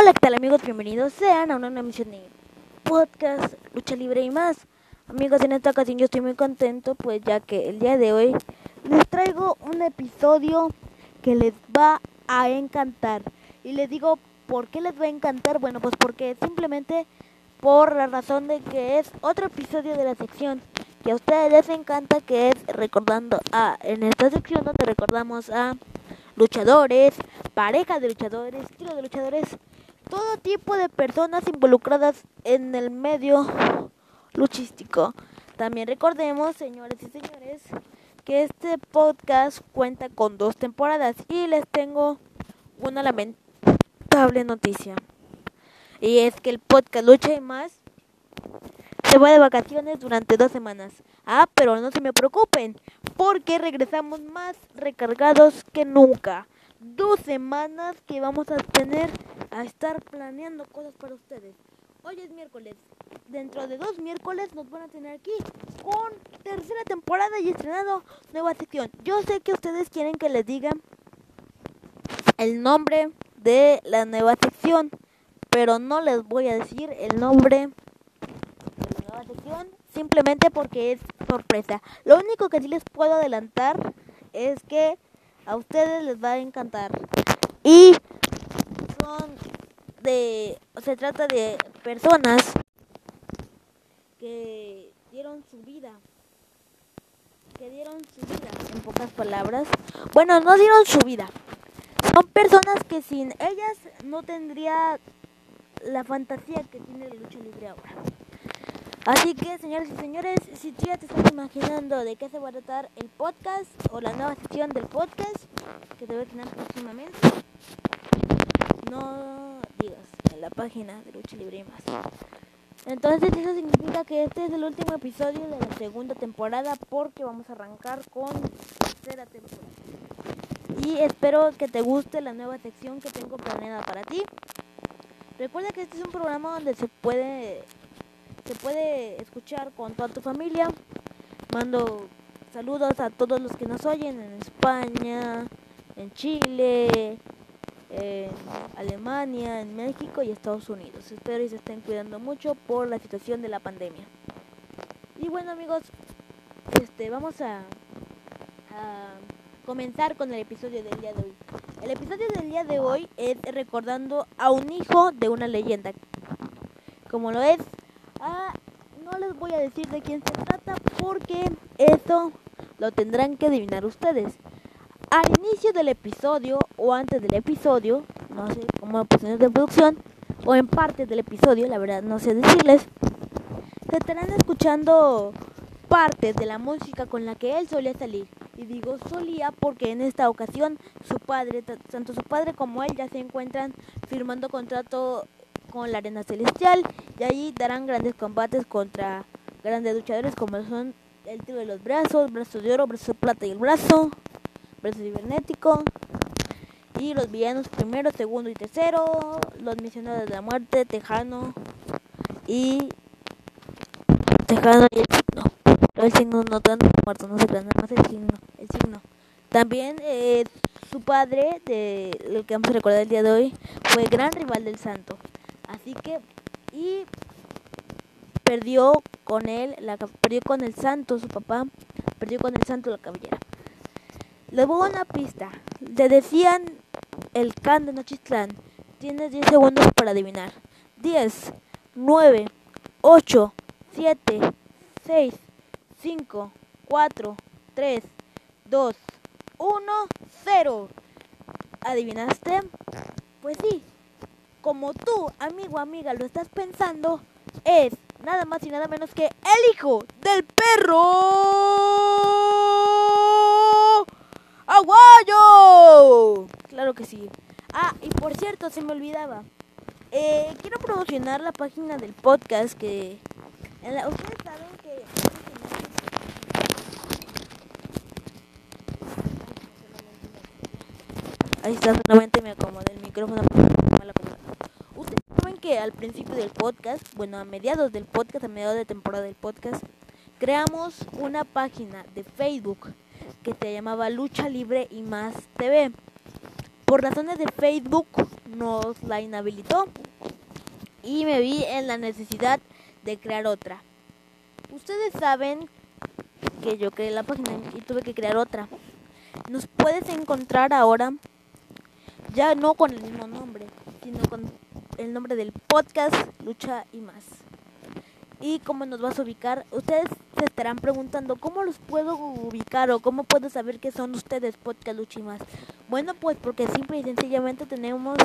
Hola, ¿qué tal amigos? Bienvenidos sean a una nueva emisión de podcast Lucha Libre y más. Amigos, en esta ocasión yo estoy muy contento pues ya que el día de hoy les traigo un episodio que les va a encantar. Y les digo, ¿por qué les va a encantar? Bueno, pues porque simplemente por la razón de que es otro episodio de la sección que a ustedes les encanta, que es recordando a, en esta sección donde recordamos a luchadores, parejas de luchadores, estilo de luchadores, todo tipo de personas involucradas en el medio luchístico. También recordemos, señores y señores, que este podcast cuenta con dos temporadas y les tengo una lamentable noticia. Y es que el podcast Lucha y más se va de vacaciones durante dos semanas. Ah, pero no se me preocupen, porque regresamos más recargados que nunca. Dos semanas que vamos a tener a estar planeando cosas para ustedes. Hoy es miércoles. Dentro de dos miércoles nos van a tener aquí con tercera temporada y estrenado nueva sección. Yo sé que ustedes quieren que les diga el nombre de la nueva sección, pero no les voy a decir el nombre de la nueva sección simplemente porque es sorpresa. Lo único que sí les puedo adelantar es que a ustedes les va a encantar. Y son de se trata de personas que dieron su vida. Que dieron su vida en pocas palabras. Bueno no dieron su vida. Son personas que sin ellas no tendría la fantasía que tiene la lucha libre ahora Así que, señores y señores, si tú ya te estás imaginando de qué se va a tratar el podcast o la nueva sección del podcast que debe tener próximamente, no digas en la página de Lucha Libre y más. Entonces eso significa que este es el último episodio de la segunda temporada porque vamos a arrancar con tercera temporada. Y espero que te guste la nueva sección que tengo planeada para ti. Recuerda que este es un programa donde se puede se puede escuchar con toda tu familia. Mando saludos a todos los que nos oyen en España, en Chile, en Alemania, en México y Estados Unidos. Espero y se estén cuidando mucho por la situación de la pandemia. Y bueno amigos, este vamos a, a comenzar con el episodio del día de hoy. El episodio del día de hoy es recordando a un hijo de una leyenda. Como lo es Ah, no les voy a decir de quién se trata porque eso lo tendrán que adivinar ustedes. Al inicio del episodio o antes del episodio, no sé cómo posiciones de producción, o en parte del episodio, la verdad no sé decirles, se estarán escuchando partes de la música con la que él solía salir. Y digo solía porque en esta ocasión su padre, tanto su padre como él ya se encuentran firmando contrato con la arena celestial y allí darán grandes combates contra grandes luchadores como son el tiro de los brazos, brazos de oro, brazos de plata y el brazo, brazo cibernético y los villanos primero, segundo y tercero, los misioneros de la muerte, Tejano y Tejano y el signo. El signo no tanto muerto, no se nada más el signo, el signo. También eh, su padre, de, el que vamos a recordar el día de hoy, fue gran rival del santo. Así que, y perdió con él, la, perdió con el santo, su papá, perdió con el santo la cabellera. Le voy una pista. Le decían el can de Nochistlán. Tienes 10 segundos para adivinar. 10, 9, 8, 7, 6, 5, 4, 3, 2, 1, 0. ¿Adivinaste? Pues sí, como tú, amigo, amiga, lo estás pensando, es nada más y nada menos que el hijo del perro aguayo. Claro que sí. Ah, y por cierto, se me olvidaba. Eh, quiero promocionar la página del podcast que... Ustedes saben que... Ahí está, solamente me acomodé el micrófono que al principio del podcast, bueno, a mediados del podcast, a mediados de temporada del podcast, creamos una página de Facebook que se llamaba Lucha Libre y Más TV. Por razones de Facebook nos la inhabilitó y me vi en la necesidad de crear otra. Ustedes saben que yo creé la página y tuve que crear otra. Nos puedes encontrar ahora ya no con el mismo nombre, sino con el nombre del podcast Lucha y más. ¿Y cómo nos vas a ubicar? Ustedes se estarán preguntando, ¿cómo los puedo ubicar o cómo puedo saber que son ustedes Podcast Lucha y más? Bueno, pues porque simple y sencillamente tenemos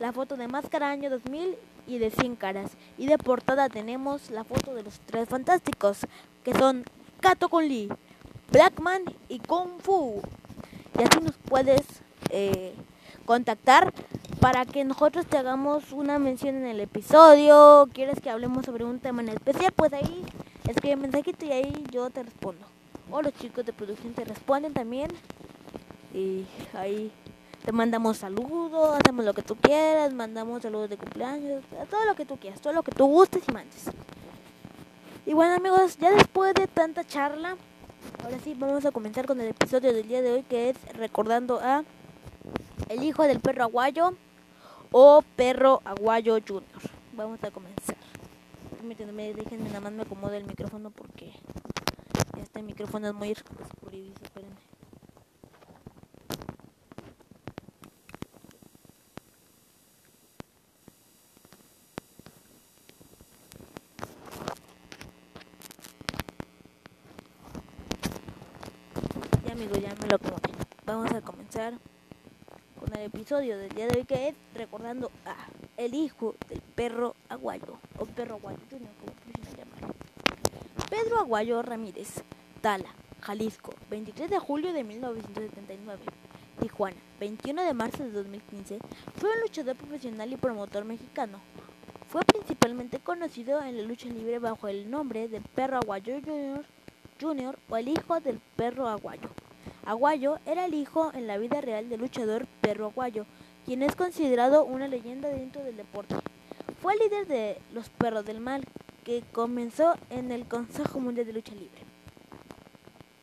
la foto de Máscara Año 2000 y de 100 caras. Y de portada tenemos la foto de los tres fantásticos, que son Kato con Lee, Blackman y Kung Fu. Y así nos puedes eh, contactar para que nosotros te hagamos una mención en el episodio. ¿Quieres que hablemos sobre un tema en especial? Pues ahí escribe mensajito y ahí yo te respondo. O los chicos de producción te responden también. Y ahí te mandamos saludos, hacemos lo que tú quieras, mandamos saludos de cumpleaños, todo lo que tú quieras, todo lo que tú gustes y mandes. Y bueno amigos, ya después de tanta charla, ahora sí vamos a comenzar con el episodio del día de hoy que es recordando a el hijo del perro aguayo o perro aguayo junior. Vamos a comenzar. Permítanme, déjenme nada más me acomode el micrófono porque este micrófono es muy oscuridizo, espérenme. Ya amigos, ya me lo acomodé. Vamos a comenzar episodio del día de hoy que es recordando a el hijo del perro aguayo o perro aguayo, junior, como quieran llamar. Pedro Aguayo Ramírez, Tala, Jalisco, 23 de julio de 1979. Tijuana, 21 de marzo de 2015, fue un luchador profesional y promotor mexicano. Fue principalmente conocido en la lucha libre bajo el nombre de Perro Aguayo Junior, Junior o el hijo del perro aguayo. Aguayo era el hijo en la vida real del luchador Perro Aguayo, quien es considerado una leyenda dentro del deporte. Fue el líder de los Perros del Mal, que comenzó en el Consejo Mundial de Lucha Libre,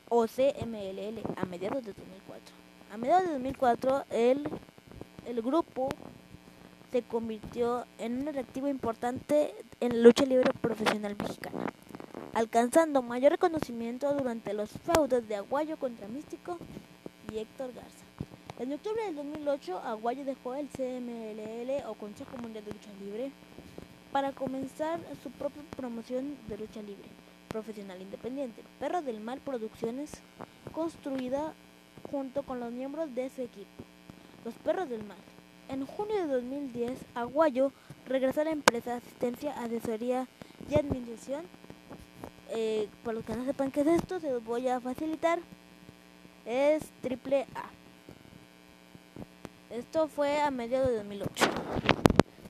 o CMLL, a mediados de 2004. A mediados de 2004, el, el grupo se convirtió en un atractivo importante en la lucha libre profesional mexicana, alcanzando mayor reconocimiento durante los feudos de Aguayo contra Místico y Héctor Garza. En octubre del 2008, Aguayo dejó el CMLL o Consejo Mundial de Lucha Libre para comenzar su propia promoción de lucha libre profesional independiente, Perro del Mal Producciones, construida junto con los miembros de su equipo, los Perros del Mal. En junio de 2010, Aguayo regresó a la empresa de asistencia, asesoría y administración. Eh, para los que no sepan qué es esto, se los voy a facilitar. Es triple A. Esto fue a mediados de 2008.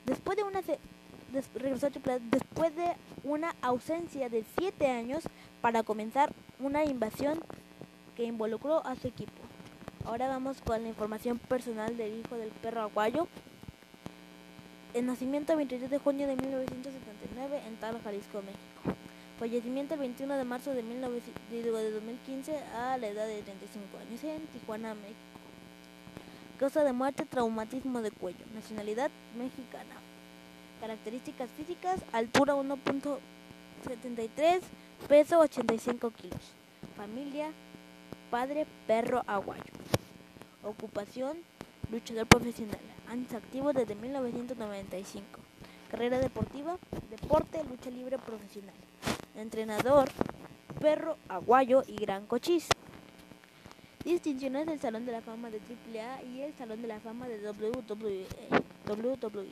Después de una ausencia de 7 años para comenzar una invasión que involucró a su equipo. Ahora vamos con la información personal del hijo del perro aguayo. El nacimiento el 23 de junio de 1979 en Tala, Jalisco, México. Fallecimiento el 21 de marzo de, 19, de 2015 a la edad de 35 años en Tijuana, México. Causa de muerte, traumatismo de cuello. Nacionalidad mexicana. Características físicas, altura 1.73, peso 85 kilos. Familia, padre, perro aguayo. Ocupación, luchador profesional. Años activos desde 1995. Carrera deportiva, deporte, lucha libre profesional. Entrenador, perro aguayo y gran cochís. Distinciones del Salón de la Fama de AAA y el Salón de la Fama de WWE. WWE.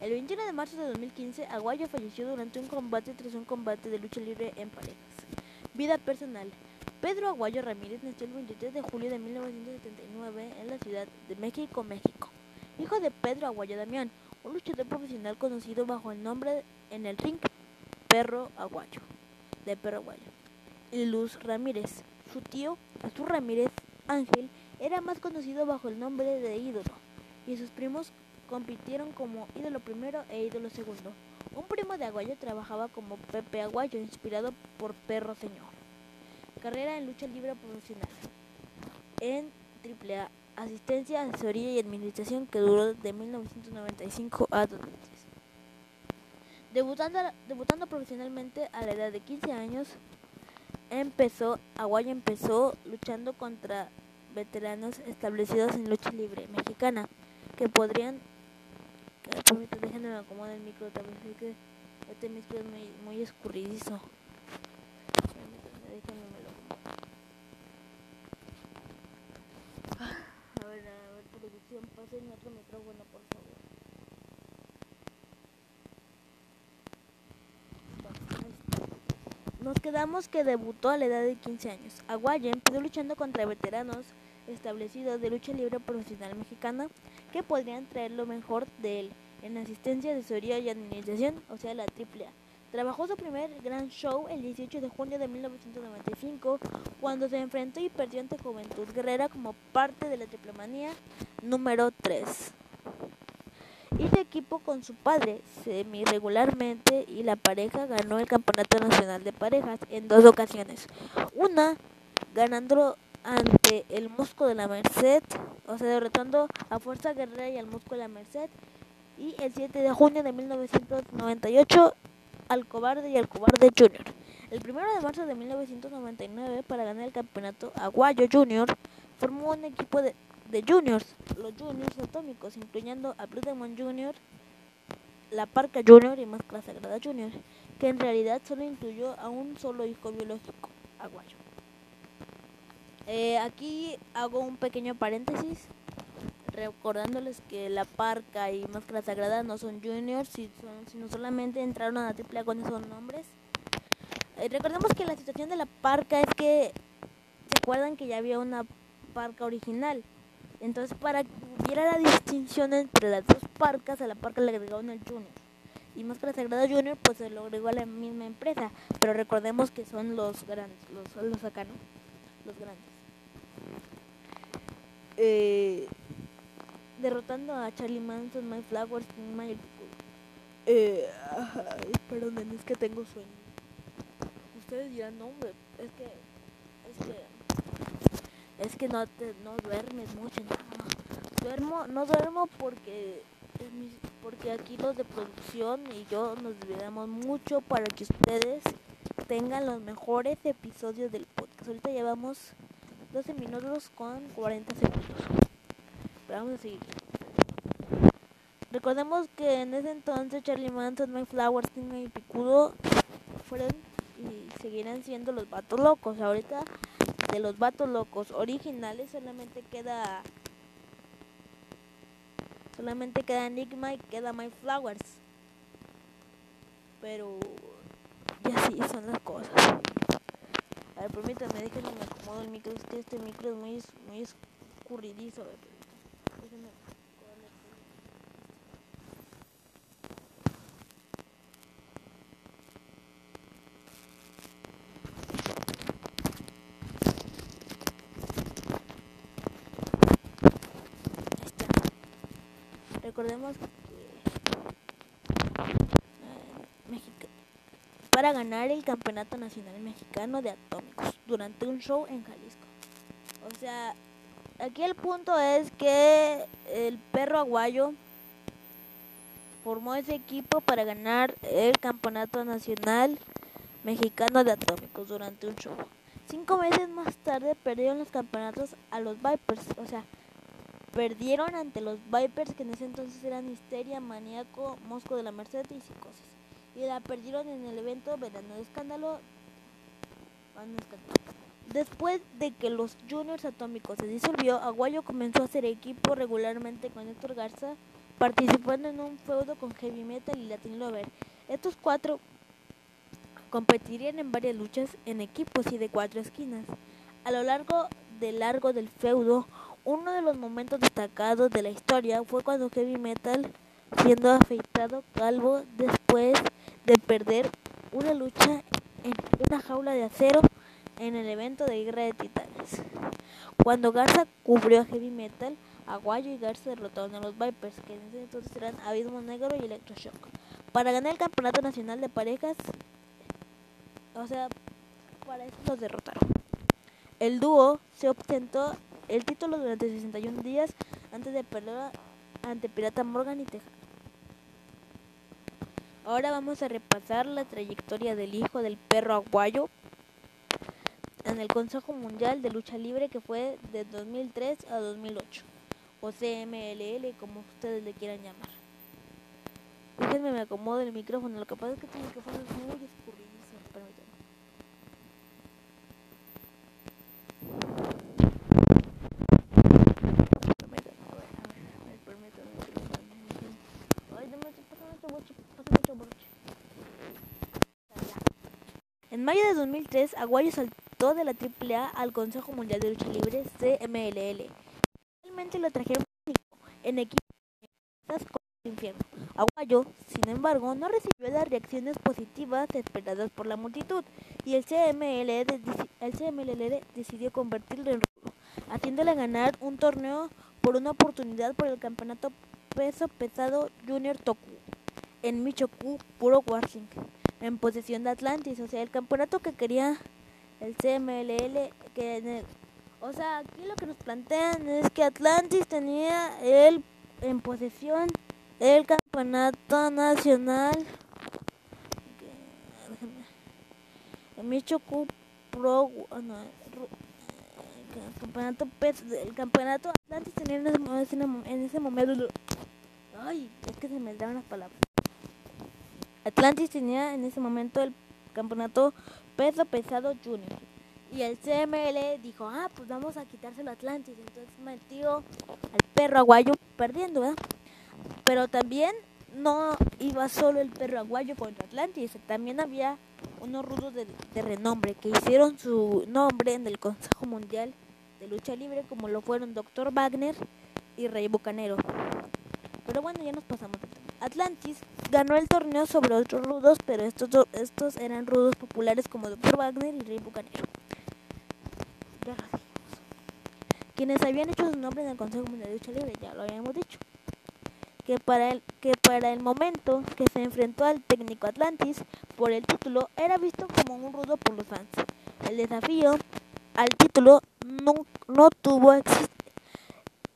El 21 de marzo de 2015, Aguayo falleció durante un combate tras un combate de lucha libre en parejas. Vida personal. Pedro Aguayo Ramírez nació el 23 de julio de 1979 en la Ciudad de México, México. Hijo de Pedro Aguayo Damián, un luchador profesional conocido bajo el nombre en el ring Perro Aguayo, de Perro Aguayo. Y Luz Ramírez. Su tío, Azul Ramírez Ángel, era más conocido bajo el nombre de Ídolo, y sus primos compitieron como Ídolo primero e Ídolo segundo. Un primo de Aguayo trabajaba como Pepe Aguayo, inspirado por Perro Señor. Carrera en lucha libre profesional en AAA asistencia, asesoría y administración que duró de 1995 a 2003. Debutando, debutando profesionalmente a la edad de 15 años, empezó, Aguayo empezó luchando contra veteranos establecidos en lucha libre mexicana que podrían permítanme déjenme acomodar el micro también que este micro es muy, muy escurridizo. Déjenme me lo a ver a ver producción pasen otro micrófono por favor Nos quedamos que debutó a la edad de 15 años. Aguaya empezó luchando contra veteranos establecidos de lucha libre profesional mexicana que podrían traer lo mejor de él en asistencia, asesoría y administración, o sea, la AAA. Trabajó su primer gran show el 18 de junio de 1995, cuando se enfrentó y perdió ante Juventud Guerrera como parte de la Triplemanía número 3. Equipo con su padre semi regularmente y la pareja ganó el Campeonato Nacional de Parejas en dos ocasiones. Una ganando ante el Musco de la Merced, o sea, derrotando a Fuerza Guerrera y al Musco de la Merced. Y el 7 de junio de 1998 al Cobarde y al Cobarde Junior. El 1 de marzo de 1999, para ganar el campeonato, Aguayo Junior formó un equipo de, de juniors, los juniors atómicos, incluyendo a Blue Demon Junior, la Parca Junior y Máscara Sagrada Junior, que en realidad solo incluyó a un solo hijo biológico, Aguayo. Eh, aquí hago un pequeño paréntesis recordándoles que la Parca y Máscara Sagrada no son juniors, sino solamente entraron a la triple con esos nombres. Eh, recordemos que la situación de la Parca es que se acuerdan que ya había una Parca original. Entonces, para que hubiera la distinción entre las dos parcas, a la parca le agregaron el Junior. Y Máscara Sagrada Junior, pues se lo agregó a la misma empresa. Pero recordemos que son los grandes, los, los acá, ¿no? Los grandes eh, derrotando a Charlie Manson, My Flowers, My eh, perdonen, es que tengo sueño. Ustedes dirán, no, hombre, es que, es que, es que no, te, no duermes mucho, no. Duermo, no duermo porque, porque aquí los de producción y yo nos desvelamos mucho para que ustedes tengan los mejores episodios del podcast. Ahorita llevamos 12 minutos con 40 segundos. Pero vamos a seguir. Recordemos que en ese entonces Charlie Manson, My Flowers, y Picudo fueron y seguirán siendo los vatos locos. Ahorita de los vatos locos originales solamente queda solamente queda Enigma y queda My Flowers. Pero ya sí son las cosas. A ver, permítanme, déjenme me acomodo el micro. Es que este micro es muy, muy escurridizo. A ver, déjenme Recordemos que para ganar el Campeonato Nacional Mexicano de Atómicos durante un show en Jalisco. O sea, aquí el punto es que el perro aguayo formó ese equipo para ganar el Campeonato Nacional Mexicano de Atómicos durante un show. Cinco meses más tarde perdieron los campeonatos a los Vipers, o sea, perdieron ante los Vipers que en ese entonces eran Histeria, Maníaco, Mosco de la Merced y Psicosis y la perdieron en el evento Verano de Escándalo. Después de que los Juniors Atómicos se disolvió, Aguayo comenzó a hacer equipo regularmente con Héctor Garza, participando en un feudo con Heavy Metal y Latin Lover. Estos cuatro competirían en varias luchas en equipos y de cuatro esquinas. A lo largo del largo del feudo, uno de los momentos destacados de la historia fue cuando Heavy Metal, siendo afeitado calvo después de perder una lucha en una jaula de acero en el evento de Guerra de Titanes. Cuando Garza cubrió a Heavy Metal, Aguayo y Garza derrotaron a los Vipers, que en ese entonces eran Abismo Negro y Electroshock, para ganar el Campeonato Nacional de Parejas. O sea, para eso los derrotaron. El dúo se ostentó el título durante 61 días antes de perder ante Pirata Morgan y Tejano. Ahora vamos a repasar la trayectoria del hijo del perro aguayo en el Consejo Mundial de Lucha Libre que fue de 2003 a 2008 o CMLL como ustedes le quieran llamar. Déjenme me acomodo el micrófono, lo que pasa es que este micrófono es muy escurridizo, permítanme a ver, a ver, a ver, permítanme, permítanme. Ay, dame, pásame otro broche, pásame otro broche. En mayo de 2003, Aguayo saltó de la AAA al Consejo Mundial de Lucha Libre CMLL. Finalmente lo trajeron en equipo con el infierno. Aguayo, sin embargo, no recibió las reacciones positivas esperadas por la multitud y el CMLL, decidió convertirlo en rudo, haciéndole ganar un torneo por una oportunidad por el campeonato peso pesado Junior Toku en Michoku Puro Wrestling en posesión de Atlantis, o sea, el campeonato que quería el CMLL, que o sea, aquí lo que nos plantean es que Atlantis tenía el en posesión el campeonato nacional. El Michoku Pro no, el campeonato el campeonato Atlantis tenía en ese, en ese momento ay es que se me dan las palabras Atlantis tenía en ese momento el campeonato peso pesado junior. Y el CML dijo, ah, pues vamos a quitárselo a Atlantis. Entonces metió al perro aguayo perdiendo. Pero también no iba solo el perro aguayo contra Atlantis. También había unos rudos de, renombre que hicieron su nombre en el Consejo Mundial de Lucha Libre, como lo fueron Dr. Wagner y Rey Bucanero. Pero bueno, ya nos pasamos. Atlantis ganó el torneo sobre otros rudos, pero estos, estos eran rudos populares como Dr. Wagner y Rey Bucanero. Quienes habían hecho su nombre en el Consejo Mundial de Lucha Libre, ya lo habíamos dicho. Que para, el, que para el momento que se enfrentó al técnico Atlantis por el título, era visto como un rudo por los fans. El desafío al título no, no tuvo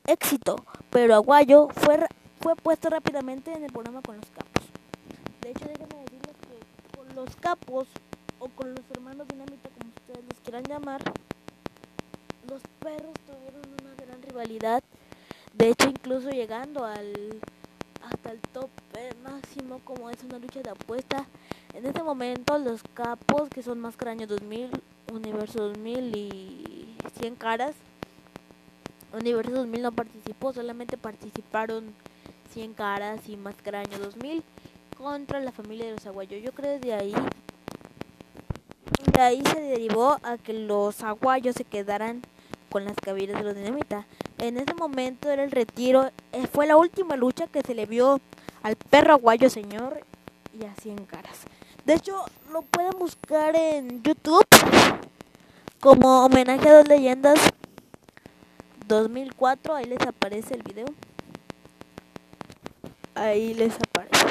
éxito, pero Aguayo fue fue puesto rápidamente en el programa con los capos. De hecho, déjenme decirles que con los capos o con los hermanos dinamita, como ustedes los quieran llamar, los perros tuvieron una gran rivalidad. De hecho, incluso llegando al hasta el top máximo, como es una lucha de apuesta. En este momento, los capos, que son más Año 2000, Universo 2000 y 100 caras, Universo 2000 no participó, solamente participaron 100 caras y Máscara Año 2000 contra la familia de los aguayos. Yo creo que de ahí, de ahí se derivó a que los aguayos se quedaran con las cabillas de los dinamita. En ese momento era el retiro, eh, fue la última lucha que se le vio al perro aguayo señor y a 100 caras. De hecho, lo pueden buscar en YouTube como homenaje a dos leyendas 2004, ahí les aparece el video ahí les aparece.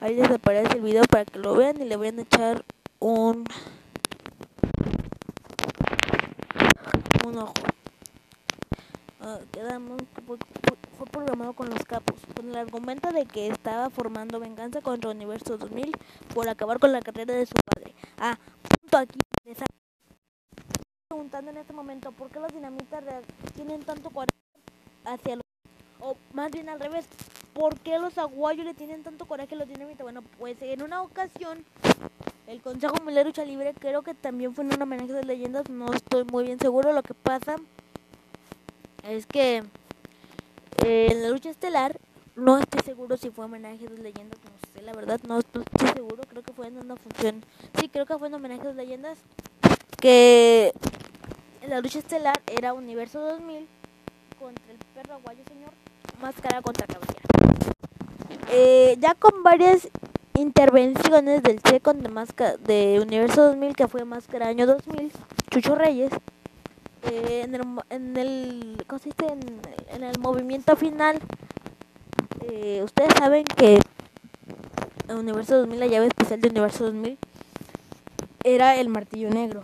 Ahí les aparece el video para que lo vean y le vayan a echar un un ojo. Uh, quedamos fue, programado con los capos, con el argumento de que estaba formando venganza contra Universo 2000 por acabar con la carrera de su padre. Ah, punto aquí preguntando en este momento por qué los dinamitas tienen tanto coraje hacia los o más bien al revés, ¿por qué los aguayos le tienen tanto coraje a los dinamitas? Bueno, pues en una ocasión el Consejo Mundial de Lucha Libre creo que también fue en un homenaje de leyendas, no estoy muy bien seguro, lo que pasa es que eh, en la lucha estelar no estoy seguro si fue homenaje de leyendas, no sé, la verdad no estoy seguro, creo que fue en una función, sí, creo que fue en homenaje de leyendas que la lucha estelar era Universo 2000 contra el perro aguayo señor, máscara contra caballero. Eh, ya con varias intervenciones del second de, máscara, de Universo 2000, que fue Máscara Año 2000, Chucho Reyes, eh, en, el, en, el, consiste en, en el movimiento final, eh, ustedes saben que Universo 2000, la llave especial de Universo 2000, era el martillo negro.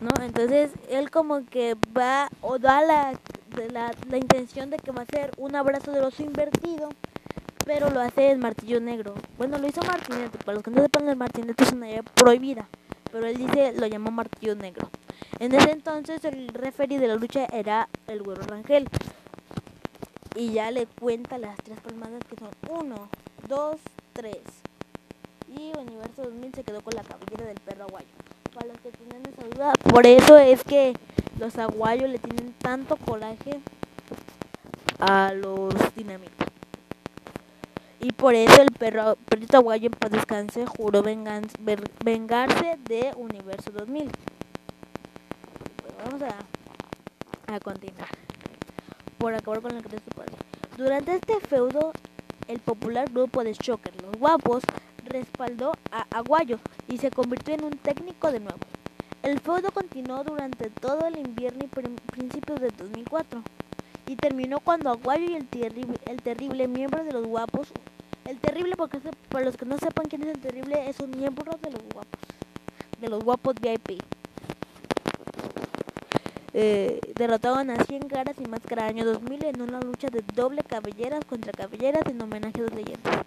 ¿No? Entonces él como que va o da la, la, la intención de que va a ser un abrazo de oso invertido, pero lo hace el martillo negro. Bueno, lo hizo Martinete, para los que no sepan el Martinete es una idea prohibida, pero él dice, lo llamó martillo negro. En ese entonces el referee de la lucha era el güero Rangel. Y ya le cuenta las tres palmadas que son 1, 2, 3. Y Universo 2000 se quedó con la cabellera del perro aguayo. Para los que tienen esa duda, por eso es que los aguayos le tienen tanto coraje a los dinamitos. Y por eso el perro, perrito aguayo en paz descanse juró vengarse de Universo 2000. vamos a, a continuar. Por acabar con el que Durante este feudo, el popular grupo de Shocker, los guapos, respaldó a Aguayo y se convirtió en un técnico de nuevo. El feudo continuó durante todo el invierno y principios de 2004 y terminó cuando Aguayo y el, terrible, el terrible miembro de los guapos, el terrible porque para los que no sepan quién es el terrible es un miembro de los guapos, de los guapos VIP. Eh, derrotaron a 100 caras y máscara año 2000 en una lucha de doble cabelleras contra cabelleras en homenaje a dos leyendas.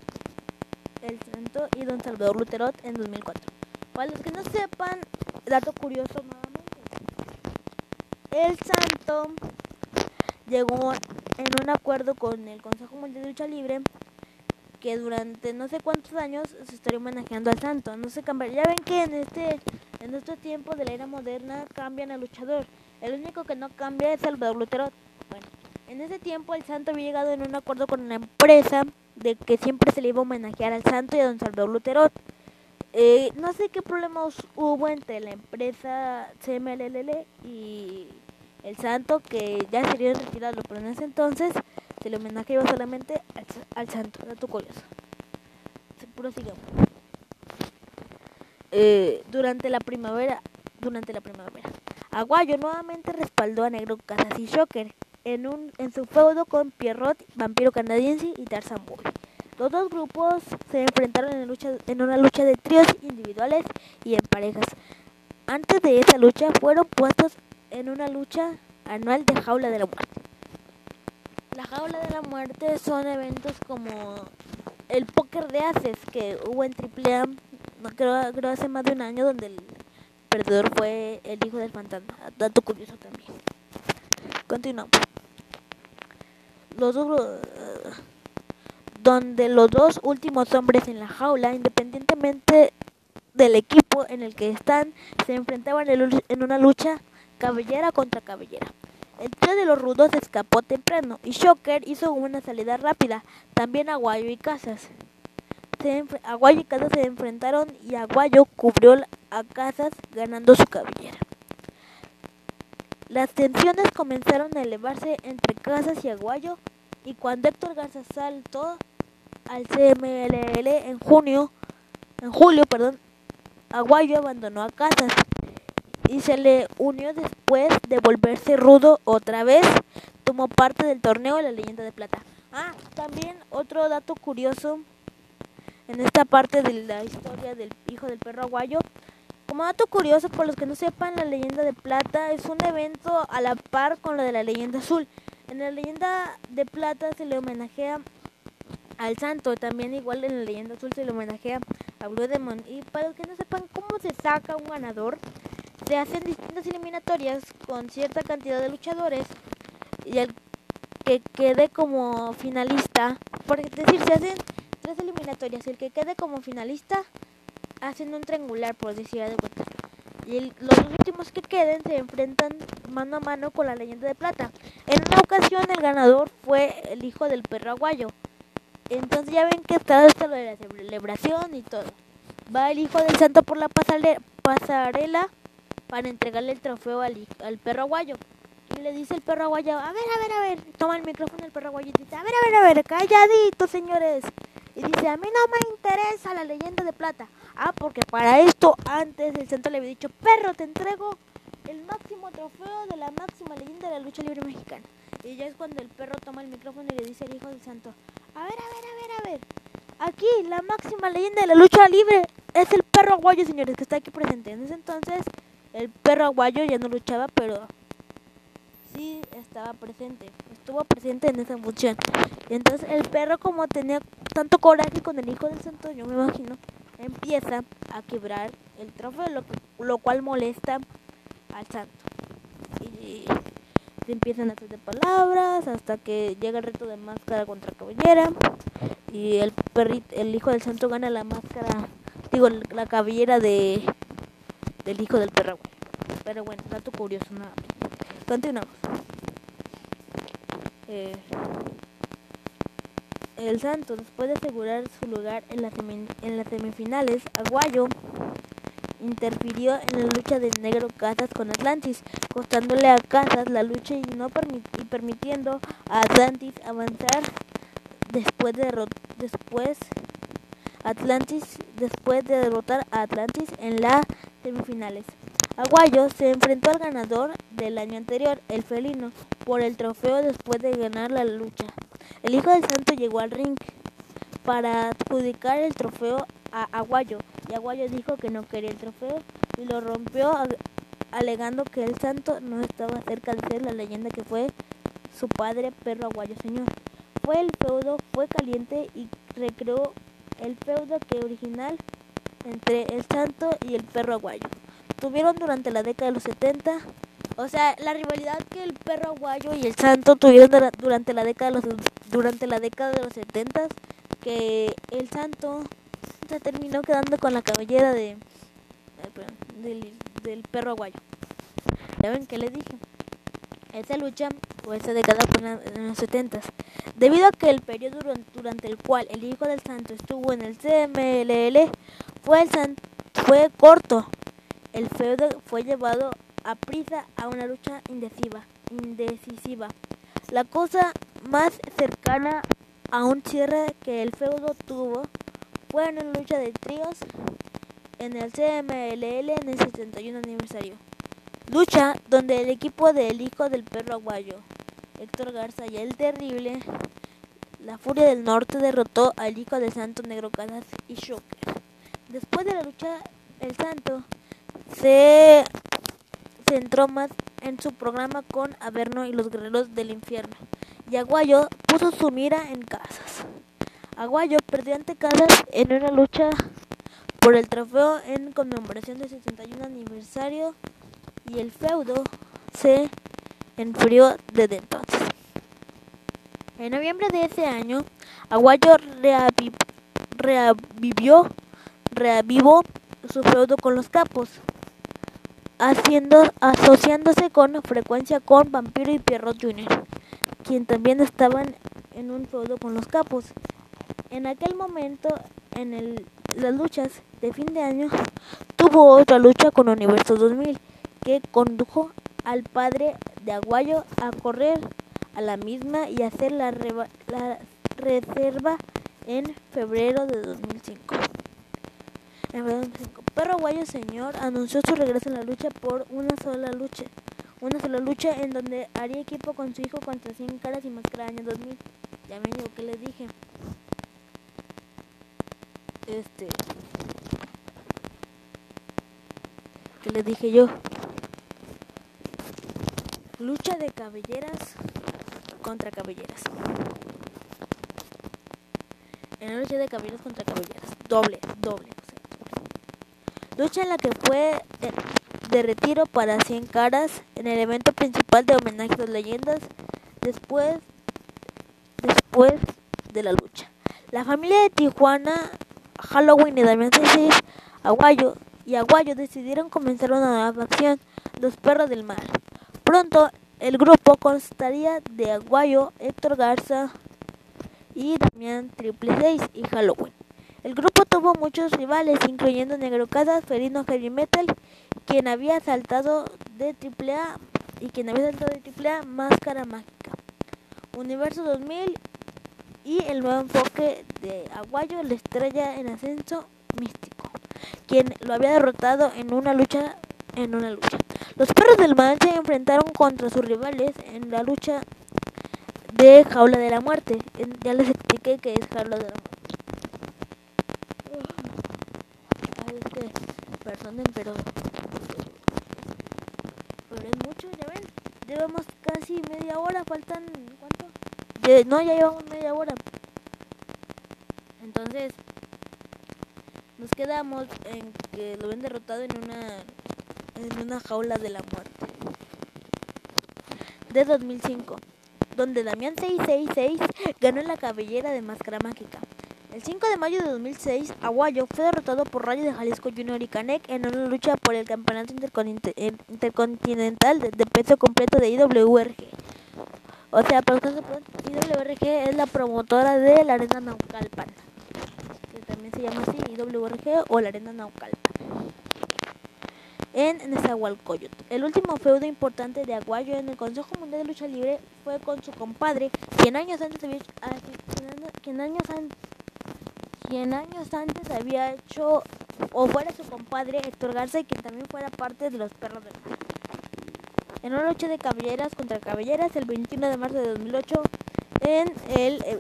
El Santo y Don Salvador Luterot en 2004. Para los que no sepan, dato curioso. El Santo llegó en un acuerdo con el Consejo Mundial de Lucha Libre que durante no sé cuántos años se estaría homenajeando al santo. No se cambiar. Ya ven que en este en este tiempo de la era moderna cambian al luchador. El único que no cambia es Salvador Luterot. Bueno, en ese tiempo el santo había llegado en un acuerdo con la empresa de que siempre se le iba a homenajear al santo y a don Salvador Luterot. Eh, no sé qué problemas hubo entre la empresa CMLL y el santo, que ya sería retirado, pero en ese entonces se le homenajeaba solamente al, santo, dato curioso. Prosigamos. Eh, durante la primavera, durante la primavera, Aguayo nuevamente respaldó a Negro Casas y Shocker en, un, en su feudo con Pierrot, Vampiro Canadiense y Tarzan Boy. Los dos grupos se enfrentaron en, lucha, en una lucha de tríos individuales y en parejas. Antes de esa lucha fueron puestos en una lucha anual de Jaula de la Muerte. La Jaula de la Muerte son eventos como el póker de Aces que hubo en AAA, creo, creo hace más de un año, donde el perdedor fue el hijo del fantasma. Dato curioso también. Continuamos donde los dos últimos hombres en la jaula, independientemente del equipo en el que están, se enfrentaban en una lucha cabellera contra cabellera. El trío de los rudos escapó temprano y Shocker hizo una salida rápida. También Aguayo y. Aguayo y Casas se enfrentaron y Aguayo cubrió a Casas ganando su cabellera. Las tensiones comenzaron a elevarse entre Casas y Aguayo y cuando Héctor Garza saltó al CMLL en junio, en julio, perdón, Aguayo abandonó a Casas y se le unió después de volverse rudo otra vez, tomó parte del torneo de la leyenda de plata. Ah, también otro dato curioso en esta parte de la historia del hijo del perro aguayo como dato curioso, por los que no sepan, la leyenda de plata es un evento a la par con lo de la leyenda azul. En la leyenda de plata se le homenajea al santo, también igual en la leyenda azul se le homenajea a Blue Demon. Y para los que no sepan cómo se saca un ganador, se hacen distintas eliminatorias con cierta cantidad de luchadores y el que quede como finalista, por decir, se hacen tres eliminatorias, el que quede como finalista hacen un triangular, por decir de cuenta. Y los últimos que queden se enfrentan mano a mano con la leyenda de plata. En una ocasión el ganador fue el hijo del perro aguayo. Entonces ya ven que está esto lo de la celebración y todo. Va el hijo del santo por la pasarela para entregarle el trofeo al, al perro aguayo. Y le dice el perro aguayo, a ver, a ver, a ver, toma el micrófono el perro aguayo a ver, a ver, a ver, calladito señores. Y dice, a mí no me interesa la leyenda de plata. Ah, porque para esto antes el centro le había dicho, perro, te entrego el máximo trofeo de la máxima leyenda de la lucha libre mexicana. Y ya es cuando el perro toma el micrófono y le dice al hijo del santo, a ver, a ver, a ver, a ver, aquí la máxima leyenda de la lucha libre es el perro aguayo, señores, que está aquí presente. En ese entonces, el perro aguayo ya no luchaba, pero sí estaba presente. Estuvo presente en esa función. Y entonces el perro, como tenía tanto coraje con el hijo del santo, yo me imagino, empieza a quebrar el trofeo, lo, lo cual molesta al santo. Y se empiezan a hacer de palabras hasta que llega el reto de máscara contra cabellera y el perrito, el hijo del santo gana la máscara, digo, la cabellera de del hijo del perro. Pero bueno, dato curioso, nada. Continuamos. Eh, el Santo, después de asegurar su lugar en, la en las semifinales, Aguayo interfirió en la lucha de Negro Casas con Atlantis, costándole a Casas la lucha y no permitiendo a Atlantis avanzar después de después de derrotar a Atlantis en las semifinales. Aguayo se enfrentó al ganador del año anterior, el felino, por el trofeo después de ganar la lucha. El hijo del santo llegó al ring para adjudicar el trofeo a Aguayo y Aguayo dijo que no quería el trofeo y lo rompió alegando que el santo no estaba cerca de ser la leyenda que fue su padre perro Aguayo señor. Fue el feudo, fue caliente y recreó el feudo que original entre el santo y el perro Aguayo. Tuvieron durante la década de los 70 o sea, la rivalidad que el perro aguayo y el santo tuvieron durante la década de los, durante la década de los 70 que el santo se terminó quedando con la cabellera de del, perro aguayo. ¿Ya ven que le dije? Esa lucha o esa década fue en los 70 Debido a que el periodo durante el cual el hijo del santo estuvo en el CMLL fue, el fue corto, el feudo fue llevado a prisa a una lucha indecisiva. indecisiva. La cosa más cercana a un cierre que el feudo tuvo fue una lucha de tríos en el CMLL en el 71 aniversario. Lucha donde el equipo del hijo del perro aguayo, Héctor Garza y el terrible, la Furia del Norte derrotó al hijo del Santo Negro Casas y Shocker. Después de la lucha, el Santo se centró más en su programa con Averno y los guerreros del infierno, y Aguayo puso su mira en Casas. Aguayo perdió ante Casas en una lucha por el trofeo en conmemoración del 61 aniversario y el feudo se enfrió desde entonces. En noviembre de ese año, Aguayo reavivió, reavivó su feudo con los capos haciendo, asociándose con frecuencia con Vampiro y Pierrot Jr., quien también estaban en un feudo con los capos. En aquel momento, en las luchas de fin de año, tuvo otra lucha con Universo 2000, que condujo al padre de Aguayo a correr a la misma y hacer la, la reserva en febrero de 2005. Perro Guayo Señor anunció su regreso en la lucha por una sola lucha. Una sola lucha en donde haría equipo con su hijo contra 100 caras y máscara año 2000. Ya me digo que les dije. Este. ¿Qué les dije yo? Lucha de cabelleras contra cabelleras. En la lucha de cabelleras contra cabelleras. Doble, doble lucha en la que fue de retiro para 100 caras en el evento principal de homenaje a las leyendas después, después de la lucha. La familia de Tijuana, Halloween y Damián Aguayo y Aguayo decidieron comenzar una nueva acción, los perros del mal. Pronto el grupo constaría de Aguayo, Héctor Garza y Damián Triple Seis y Halloween. El grupo tuvo muchos rivales, incluyendo Negro Casas, Felino Heavy Metal, quien había saltado de AAA y quien había saltado de AAA Máscara Mágica, Universo 2000 y el nuevo enfoque de Aguayo, la estrella en ascenso místico, quien lo había derrotado en una lucha en una lucha. Los perros del mal se enfrentaron contra sus rivales en la lucha de Jaula de la Muerte. Ya les expliqué que es Jaula de la Muerte. Pero. Pero es mucho, ya ven. Llevamos casi media hora, faltan. ¿Cuánto? no, ya llevamos media hora. Entonces, nos quedamos en que lo ven derrotado en una en una jaula de la muerte de 2005, donde Damián 666 ganó la cabellera de máscara mágica. El 5 de mayo de 2006, Aguayo fue derrotado por Rayo de Jalisco Junior y Canek en una lucha por el campeonato intercontinental de, peso completo de IWRG. O sea, para IWRG es la promotora de la Arena Naucalpan, que también se llama así, IWRG o la Arena Naucalpan en Nezahualcóyotl. El último feudo importante de Aguayo en el Consejo Mundial de Lucha Libre fue con su compadre, quien años antes había, ah, quien años antes 100 años antes había hecho, o fuera su compadre Héctor Garza, y que también fuera parte de los perros del mar. En una lucha de caballeras contra caballeras, el 21 de marzo de 2008, en el, eh,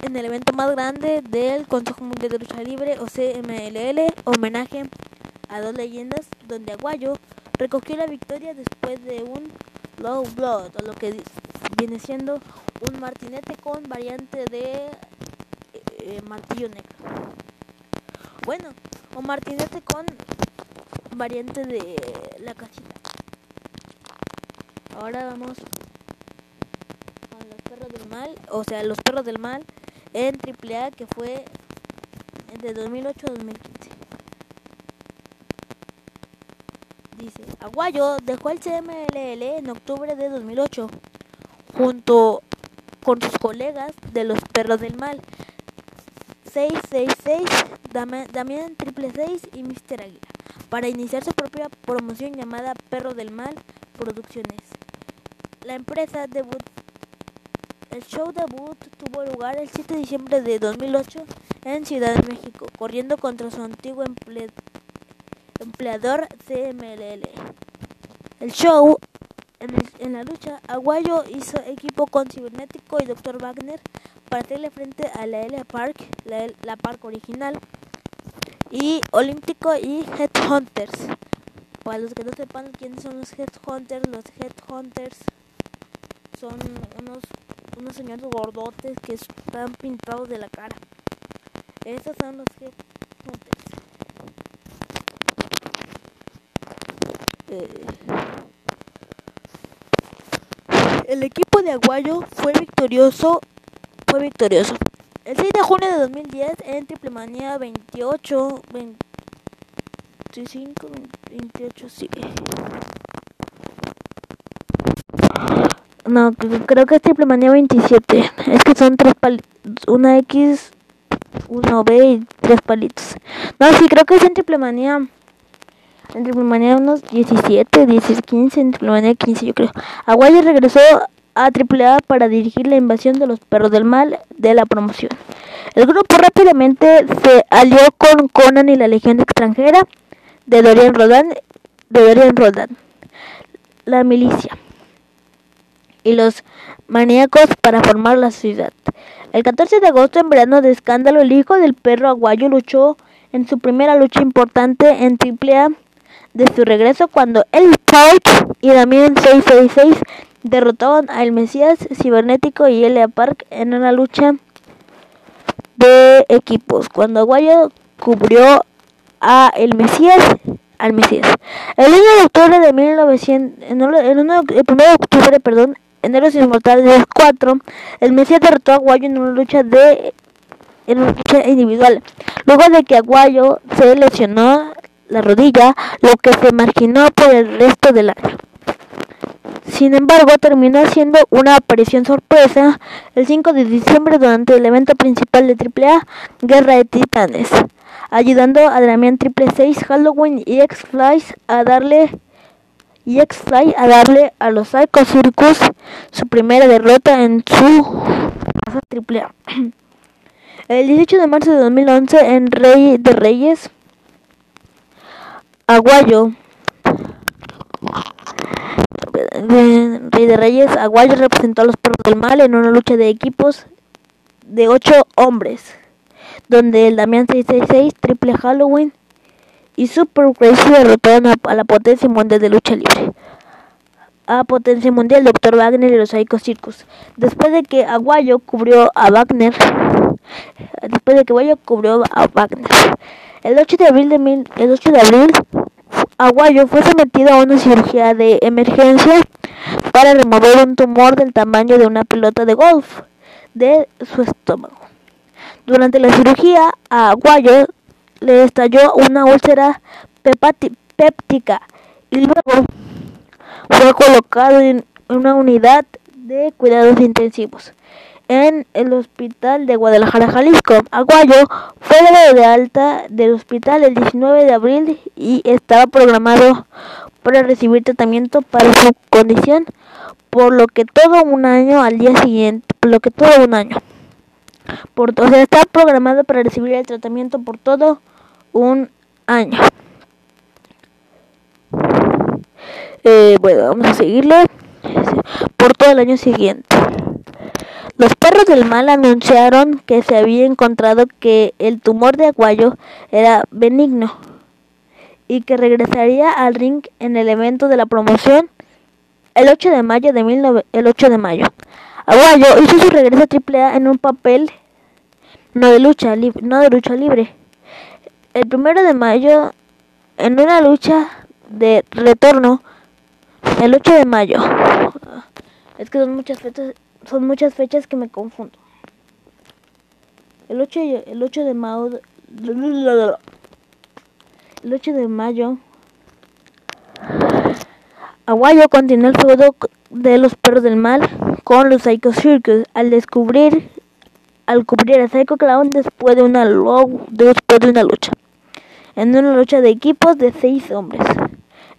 en el evento más grande del Consejo Mundial de Lucha Libre, o CMLL, homenaje a dos leyendas, donde Aguayo recogió la victoria después de un low blood, o lo que viene siendo un martinete con variante de eh, martillo negro. Bueno, o martinete con variante de la casita. Ahora vamos con los perros del mal, o sea, los perros del mal en AAA que fue de 2008 a 2015. Dice, Aguayo dejó el CMLL en octubre de 2008 junto con sus colegas de los perros del mal 666, Damián Triple 6 y Mr. Águila, para iniciar su propia promoción llamada Perro del Mal Producciones. La empresa debut el show debut tuvo lugar el 7 de diciembre de 2008 en Ciudad de México, corriendo contra su antiguo empleador CMLL. El show, en, en, la lucha, Aguayo hizo equipo con Cibernético y Dr. Wagner hacerle frente a la L Park, la, la Park original, y Olímpico y Headhunters. Para los que no sepan quiénes son los Headhunters, los Headhunters son unos, unos señores gordotes que están pintados de la cara. Esos son los Headhunters. Eh, el equipo de Aguayo fue victorioso fue victorioso. El 6 de junio de 2010 en Triple Manía 28, 25, 28, sí. No, creo que es Triple Manía 27. Es que son tres palitos. Una X, uno B y tres palitos. No, sí, creo que es en Triple Manía. En Triple Manía unos 17, 16, 15. En Triple Manía 15, yo creo. Aguayo regresó a AAA para dirigir la invasión de los perros del mal de la promoción. El grupo rápidamente se alió con Conan y la Legión extranjera de Dorian Rodan, Rodan, la milicia y los maníacos para formar la ciudad. El 14 de agosto, en verano de escándalo, el hijo del perro aguayo luchó en su primera lucha importante en AAA de su regreso cuando el Park y Damien 666 derrotaron al Mesías Cibernético y Elia Park en una lucha de equipos. Cuando Aguayo cubrió a el Mesías, al Mesías. El 1 de octubre de 1900, el, 1 de octubre, perdón, en Héroes Inmortales 4, el Mesías derrotó a Aguayo en una lucha de en una lucha individual. Luego de que Aguayo se lesionó la rodilla, lo que se marginó por el resto del año. Sin embargo, terminó haciendo una aparición sorpresa el 5 de diciembre durante el evento principal de AAA, Guerra de Titanes, ayudando a Damian Triple 6, Halloween y X-Fly a darle X-Fly a darle a los Psycho Circus su primera derrota en su casa AAA. El 18 de marzo de 2011 en Rey de Reyes, Aguayo Rey de Reyes, Aguayo representó a los perros del mal en una lucha de equipos de ocho hombres, donde el Damián 666, Triple Halloween y Super Crazy derrotaron a, la potencia mundial de lucha libre. A potencia mundial, Dr. Wagner y los Psycho Circus. Después de que Aguayo cubrió a Wagner, después de que Aguayo cubrió a Wagner, el 8 de abril de el 8 de abril Aguayo fue sometido a una cirugía de emergencia para remover un tumor del tamaño de una pelota de golf de su estómago. Durante la cirugía, a Aguayo le estalló una úlcera péptica y luego fue colocado en una unidad de cuidados intensivos en el hospital de Guadalajara, Jalisco. Aguayo fue de alta del hospital el 19 de abril y estaba programado para recibir tratamiento para su condición, por lo que todo un año al día siguiente, por lo que todo un año. Por, o sea, está programado para recibir el tratamiento por todo un año. Eh, bueno, vamos a seguirle por todo el año siguiente. Los perros del mal anunciaron que se había encontrado que el tumor de Aguayo era benigno y que regresaría al ring en el evento de la promoción el 8 de mayo de el 8 de mayo. Aguayo hizo su regreso a AAA en un papel no de lucha no de lucha libre. El primero de mayo en una lucha de retorno el 8 de mayo. Es que son muchas fechas son muchas fechas que me confundo. El 8, el 8 de mayo el 8 de mayo Aguayo continuó el feudo de los perros del mal con los Psycho Circus al descubrir al cubrir a Psycho Clown después de una después de una lucha en una lucha de equipos de seis hombres.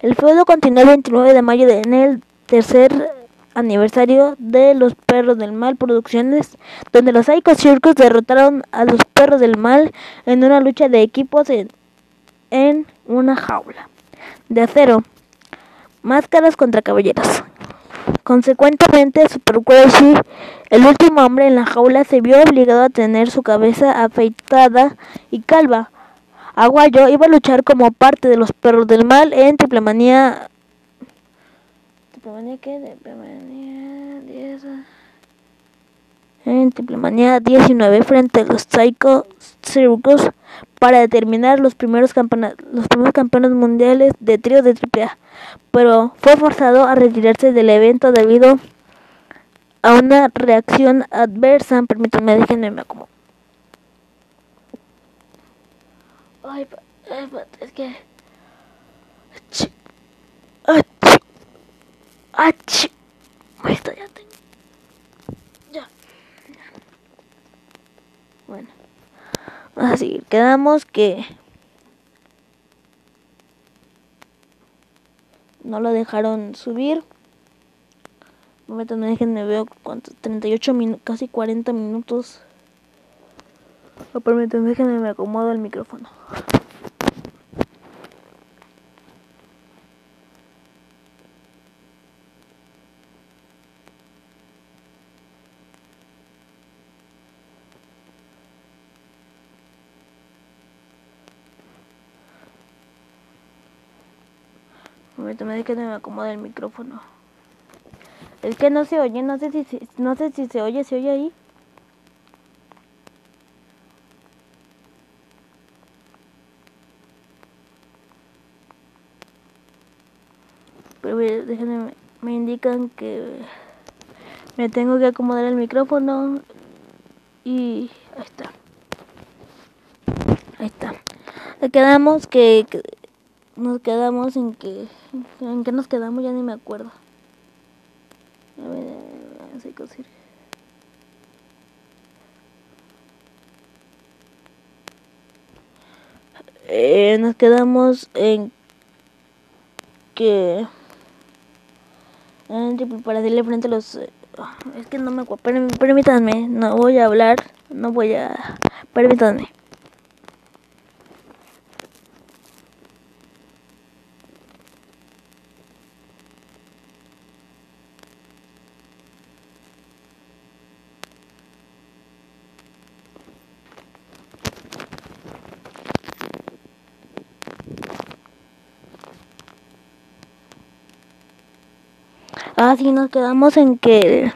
El feudo continuó el 29 de mayo en el tercer aniversario de Los Perros del Mal Producciones, donde los Psycho Circus derrotaron a los Perros del Mal en una lucha de equipos en, una jaula de acero, máscaras contra caballeros. Consecuentemente, Super Crazy, el último hombre en la jaula, se vio obligado a tener su cabeza afeitada y calva. Aguayo iba a luchar como parte de los perros del mal en Triple Manía en Triplemanía 19 frente a los Psycho Circus para determinar los primeros, los primeros campeones mundiales de trío de AAA, pero fue forzado a retirarse del evento debido a una reacción adversa. Permítanme, déjenme me acomodo. Ay, es que... ¡Ach! Esto ya tengo. Ya. Bueno. Vamos a seguir. Quedamos que. No lo dejaron subir. me déjenme veo cuántos. 38 minutos, casi 40 minutos. Permítanme, déjenme me acomodo el micrófono. Me que me acomoda el micrófono. Es que no se oye, no sé si, no sé si se oye, se oye ahí. Pero déjenme, me indican que me tengo que acomodar el micrófono y ahí está. Ahí está. Quedamos que nos quedamos en que en que nos quedamos ya ni me acuerdo. A ver así cosir eh, nos quedamos en que para decirle frente a los es que no me acuerdo permítanme no voy a hablar no voy a permítanme Ah, sí, nos quedamos en que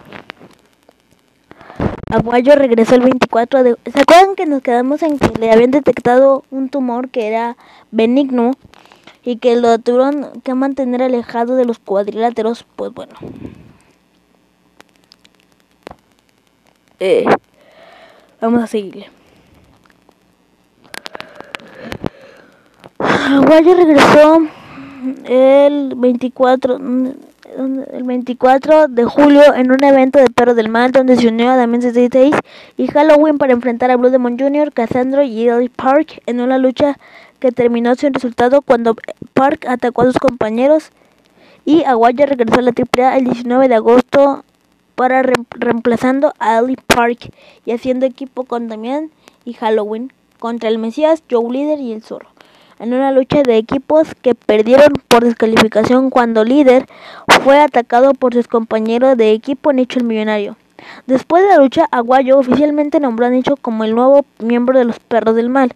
Aguayo regresó el 24 de... ¿Se acuerdan que nos quedamos en que le habían detectado un tumor que era benigno y que lo tuvieron que mantener alejado de los cuadriláteros? Pues bueno. Eh, vamos a seguirle. Aguayo regresó el 24 el 24 de julio en un evento de Perro del Mal donde se unió a Damien 66 y Halloween para enfrentar a Blue Demon Jr., Cassandra y Ellie Park en una lucha que terminó sin resultado cuando Park atacó a sus compañeros y Aguayo regresó a la AAA el 19 de agosto para reemplazando a Ellie Park y haciendo equipo con Damien y Halloween contra el Mesías, Joe Líder y el Zorro en una lucha de equipos que perdieron por descalificación cuando Líder fue atacado por sus compañeros de equipo Nicho el Millonario. Después de la lucha, Aguayo oficialmente nombró a Nicho como el nuevo miembro de los Perros del Mal.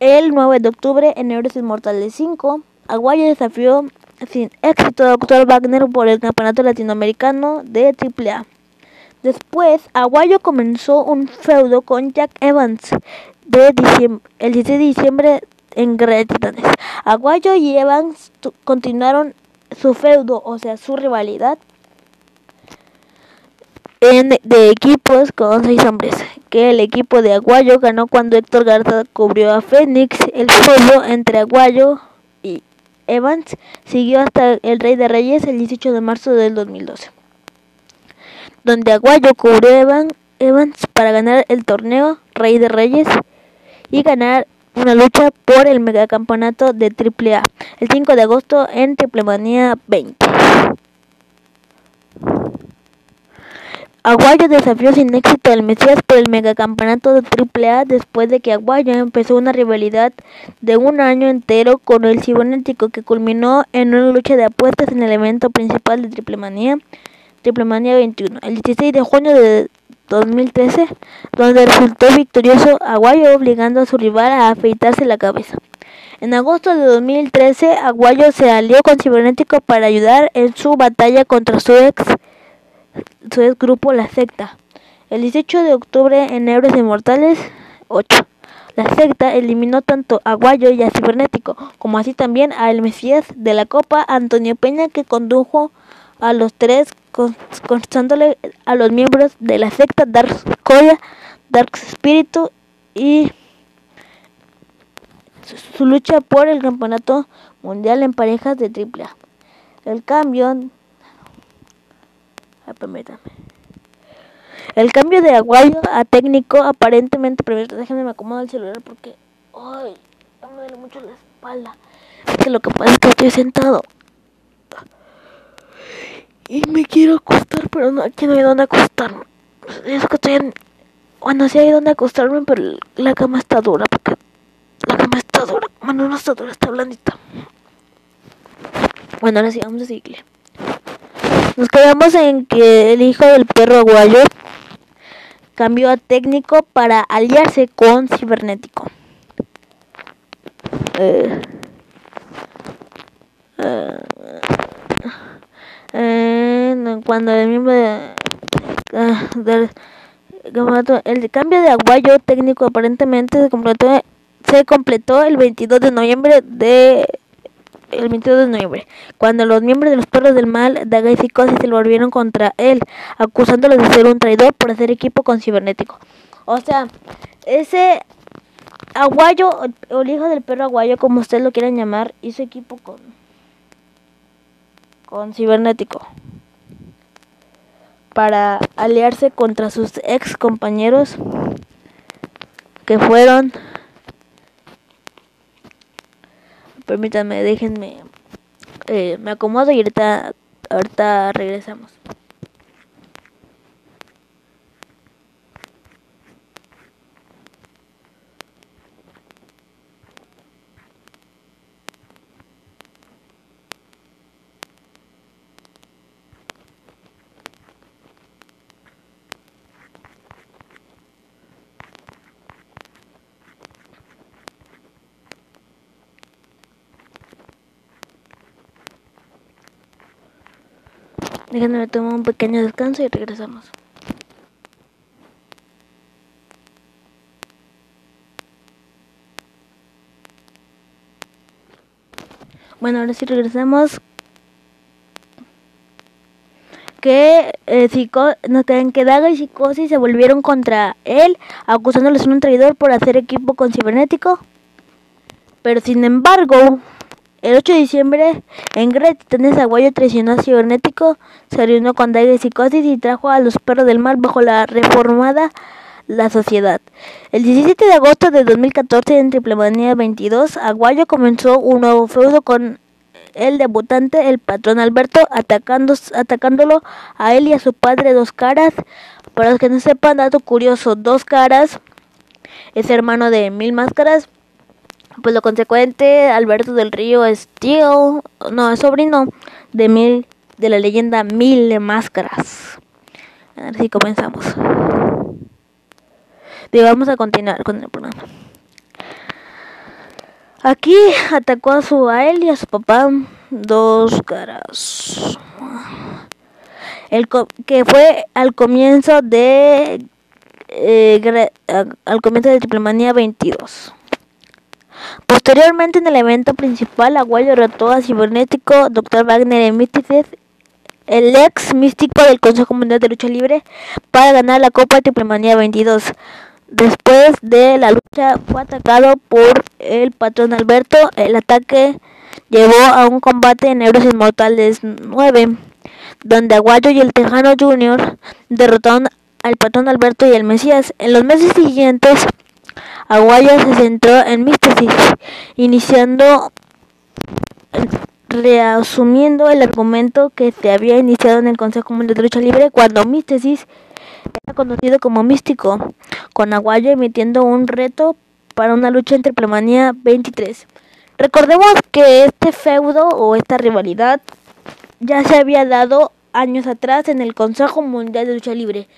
El 9 de octubre, en Héroes Inmortales 5, Aguayo desafió sin éxito a Dr. Wagner por el Campeonato Latinoamericano de AAA. Después, Aguayo comenzó un feudo con Jack Evans el 16 de diciembre Titanes. Aguayo y Evans continuaron su feudo, o sea, su rivalidad en, de equipos con seis hombres, que el equipo de Aguayo ganó cuando Héctor Garza cubrió a Fénix. El feudo entre Aguayo y Evans siguió hasta el Rey de Reyes el 18 de marzo del 2012, donde Aguayo cubrió a Evans para ganar el torneo Rey de Reyes y ganar una lucha por el megacampeonato de AAA el 5 de agosto en Triplemanía 20. Aguayo desafió sin éxito al Mesías por el megacampeonato de AAA después de que Aguayo empezó una rivalidad de un año entero con el cibernético que culminó en una lucha de apuestas en el evento principal de Triplemanía, Triplemanía 21, el 16 de junio de 2013, donde resultó victorioso Aguayo obligando a su rival a afeitarse la cabeza. En agosto de 2013, Aguayo se alió con Cibernético para ayudar en su batalla contra su ex, su ex grupo La Secta. El 18 de octubre en Héroes Inmortales 8. La secta eliminó tanto a Aguayo y a Cibernético, como así también a El Mesías de la Copa Antonio Peña que condujo a los tres constándole a los miembros de la secta Dark Koya, Dark Spiritu y su lucha por el campeonato mundial en parejas de AAA. El cambio ah, El cambio de Aguayo a técnico aparentemente previsto. Déjenme me acomodo el celular porque ay, me duele mucho la espalda. Es que lo que pasa es que estoy sentado y me quiero acostar, pero no, aquí no hay donde acostarme. Es que estoy en... Bueno, sí hay donde acostarme, pero la cama está dura, porque la cama está dura. Bueno, no está dura, está blandita. Bueno, ahora sí, vamos a seguirle. Nos quedamos en que el hijo del perro aguayo cambió a técnico para aliarse con cibernético. Eh, eh, cuando el miembro ah, del el cambio de aguayo técnico aparentemente se completó se completó el 22 de noviembre de el 22 de noviembre, cuando los miembros de los perros del mal, Daga y Psicosis, se volvieron contra él, acusándolo de ser un traidor por hacer equipo con Cibernético. O sea, ese Aguayo, o el hijo del perro Aguayo, como ustedes lo quieran llamar, hizo equipo con con Cibernético para aliarse contra sus ex compañeros que fueron. Permítanme déjenme eh, me acomodo y ahorita ahorita regresamos Déjenme tomar un pequeño descanso y regresamos. Bueno, ahora sí regresamos. Que, eh, que Daga y Psicosis se volvieron contra él, acusándoles de un traidor por hacer equipo con Cibernético. Pero sin embargo, el 8 de diciembre, en Great Titanes Aguayo traicionó a Cibernético, se reunió con Daga y Psicosis y trajo a los perros del mal bajo la reformada la sociedad. El 17 de agosto de 2014 en Triplemanía 22, Aguayo comenzó un nuevo feudo con el debutante, el patrón Alberto, atacando, atacándolo a él y a su padre Dos Caras. Para los que no sepan, dato curioso, Dos Caras es hermano de Mil Máscaras. Pues lo consecuente, Alberto del Río es tío, no, es sobrino de Mil, de la leyenda Mil Máscaras. Así comenzamos. Y vamos a continuar con el programa. Aquí atacó a su a él y a su papá dos caras. El que fue al comienzo de eh, al comienzo de Triplemanía 22. Posteriormente en el evento principal, Aguayo derrotó a Cibernético, Dr. Wagner en Mysticis, el ex místico del Consejo Mundial de Lucha Libre, para ganar la Copa de Triplemanía 22. Después de la lucha fue atacado por el patrón Alberto. El ataque llevó a un combate en Euros Inmortales 9, donde Aguayo y el Tejano Jr. derrotaron al patrón Alberto y el Mesías. En los meses siguientes, Aguayo se centró en Místesis, iniciando reasumiendo el argumento que se había iniciado en el Consejo Mundial de Lucha Libre cuando Místesis era conocido como Místico, con Aguayo emitiendo un reto para una lucha entre Plemanía 23. Recordemos que este feudo o esta rivalidad ya se había dado años atrás en el Consejo Mundial de Lucha Libre.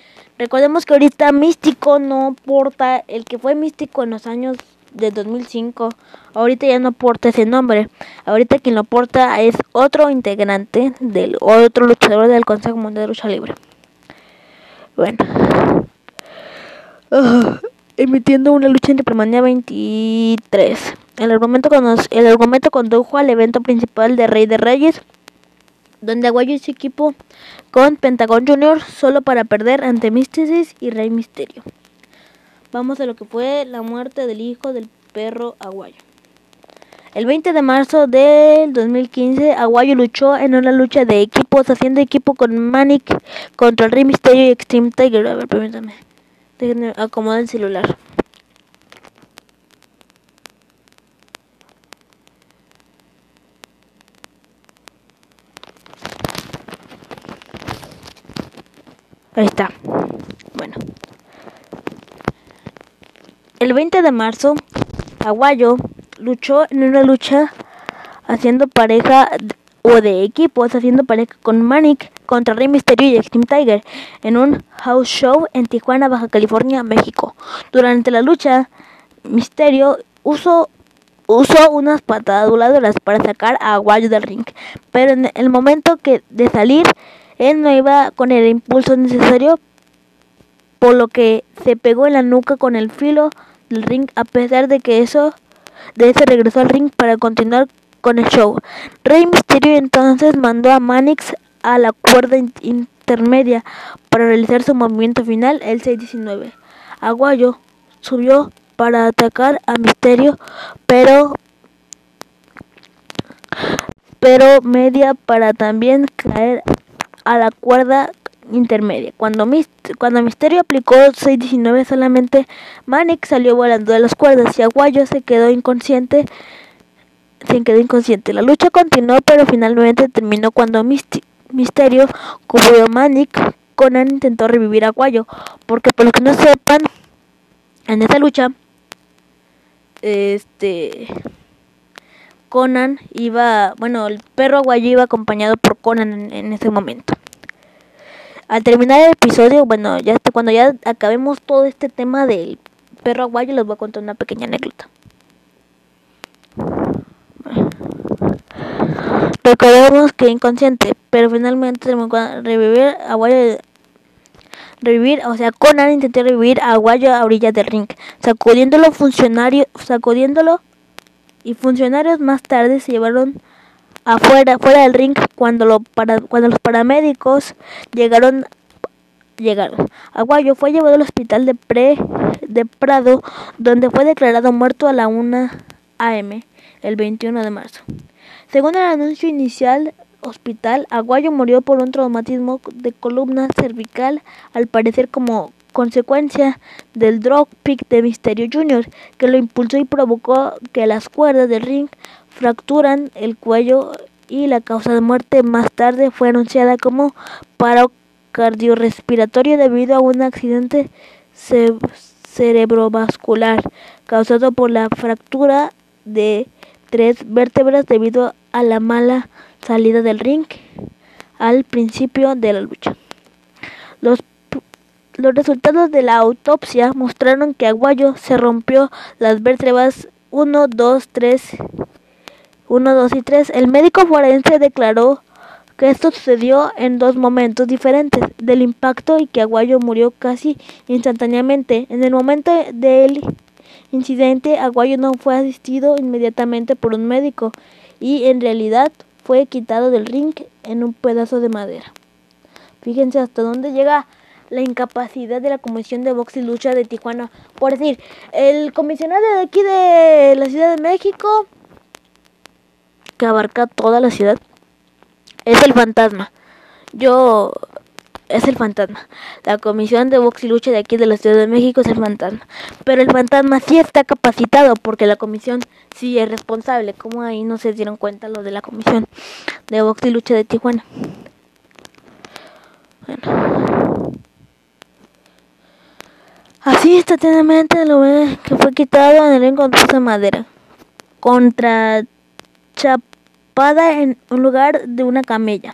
Recordemos que ahorita Místico no porta, el que fue Místico en los años de 2005, ahorita ya no porta ese nombre. Ahorita quien lo porta es otro integrante del otro luchador del Consejo Mundial de Lucha Libre. Bueno. emitiendo una lucha entre Plemanía 23. El argumento, el argumento condujo al evento principal de Rey de Reyes, donde Aguayo su equipo con Pentagon Junior solo para perder ante Místesis y Rey Misterio. Vamos a lo que fue la muerte del hijo del perro Aguayo. El 20 de marzo del 2015, Aguayo luchó en una lucha de equipos, haciendo equipo con Manic contra el Rey Misterio y Extreme Tiger. A ver, permítame. Déjenme acomodar el celular. Ahí está. Bueno. El 20 de marzo, Aguayo luchó en una lucha haciendo pareja o de equipos haciendo pareja con Manic contra Rey Mysterio y Extreme Tiger en un house show en Tijuana, Baja California, México. Durante la lucha, Mysterio usó, usó unas patadas voladoras para sacar a Aguayo del ring, pero en el momento que de salir, él no iba con el impulso necesario, por lo que se pegó en la nuca con el filo del ring, a pesar de que eso de ese regresó al ring para continuar con el show. Rey Mysterio entonces mandó a Manix a la cuerda intermedia para realizar su movimiento final, el 619. Aguayo subió para atacar a Misterio, pero pero media para también caer a la cuerda intermedia. Cuando, cuando Misterio aplicó 619 solamente, Manic salió volando de las cuerdas y Aguayo se quedó inconsciente. Se quedó inconsciente. La lucha continuó, pero finalmente terminó cuando Misterio cubrió Manic. Conan intentó revivir a Aguayo, porque por lo que no sepan, en esa lucha, este Conan iba, bueno, el perro Aguayo iba acompañado por Conan en ese momento. Al terminar el episodio, bueno, ya hasta cuando ya acabemos todo este tema del perro aguayo, les voy a contar una pequeña anécdota. Recordemos que inconsciente, pero finalmente revivir Aguayo revivir, o sea, Conan intentó revivir a Aguayo a orillas del ring, sacudiéndolo funcionario, sacudiéndolo y funcionarios más tarde se llevaron afuera, fuera del ring cuando, lo para, cuando los paramédicos llegaron llegaron. Aguayo fue llevado al hospital de, Pre, de Prado, donde fue declarado muerto a la 1 am el 21 de marzo. Según el anuncio inicial hospital, Aguayo murió por un traumatismo de columna cervical, al parecer como consecuencia del drop pick de Misterio Jr., que lo impulsó y provocó que las cuerdas del ring fracturan el cuello y la causa de muerte más tarde fue anunciada como paro cardiorrespiratorio debido a un accidente cerebrovascular causado por la fractura de tres vértebras debido a la mala salida del ring al principio de la lucha. Los, los resultados de la autopsia mostraron que Aguayo se rompió las vértebras 1, 2, 3, 1, 2 y 3. El médico forense declaró que esto sucedió en dos momentos diferentes del impacto y que Aguayo murió casi instantáneamente. En el momento del incidente, Aguayo no fue asistido inmediatamente por un médico y en realidad fue quitado del ring en un pedazo de madera. Fíjense hasta dónde llega la incapacidad de la Comisión de Box y Lucha de Tijuana. Por decir, el comisionado de aquí de la Ciudad de México, que abarca toda la ciudad, es el fantasma. Yo es el fantasma. La comisión de box y lucha de aquí de la Ciudad de México es el fantasma. Pero el fantasma sí está capacitado porque la comisión sí es responsable. Como ahí no se dieron cuenta los de la comisión de box y lucha de Tijuana. Bueno. Así instantáneamente lo ve que fue quitado en el encuentro de madera. Contra Chap en un lugar de una camella,